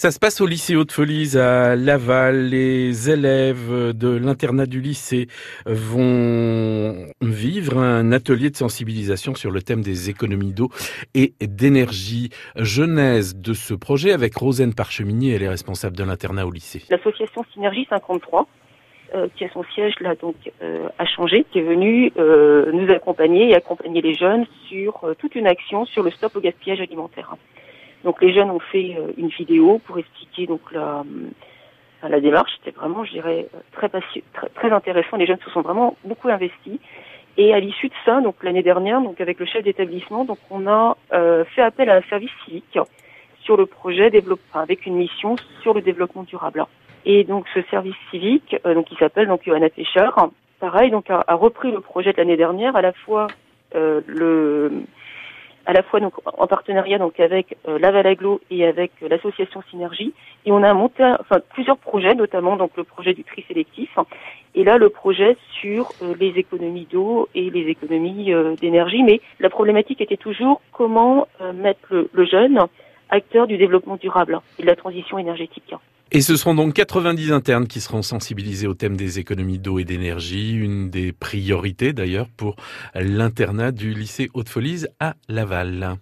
Ça se passe au lycée Haute-Folies à Laval. Les élèves de l'internat du lycée vont vivre un atelier de sensibilisation sur le thème des économies d'eau et d'énergie. Genèse de ce projet avec Rosane Parcheminier, elle est responsable de l'internat au lycée. L'association Synergie 53 euh, qui a son siège là donc euh, a changé, qui est venu euh, nous accompagner et accompagner les jeunes sur toute une action sur le stop au gaspillage alimentaire. Donc les jeunes ont fait euh, une vidéo pour expliquer donc la, la démarche. C'était vraiment, je dirais, très, très, très intéressant. Les jeunes se sont vraiment beaucoup investis. Et à l'issue de ça, donc l'année dernière, donc avec le chef d'établissement, donc on a euh, fait appel à un service civique sur le projet avec une mission sur le développement durable. Et donc ce service civique, euh, donc qui s'appelle donc Johanna Pêcheur, pareil, donc a, a, repris le projet de l'année dernière, à la fois euh, le à la fois donc en partenariat donc avec euh, Laval Aglo et avec euh, l'association Synergie. Et on a monté plusieurs projets notamment donc le projet du tri sélectif. Et là le projet sur euh, les économies d'eau et les économies euh, d'énergie. Mais la problématique était toujours comment mettre le jeune acteur du développement durable et de la transition énergétique. Et ce seront donc 90 internes qui seront sensibilisés au thème des économies d'eau et d'énergie, une des priorités d'ailleurs pour l'internat du lycée Haute-Folies à Laval.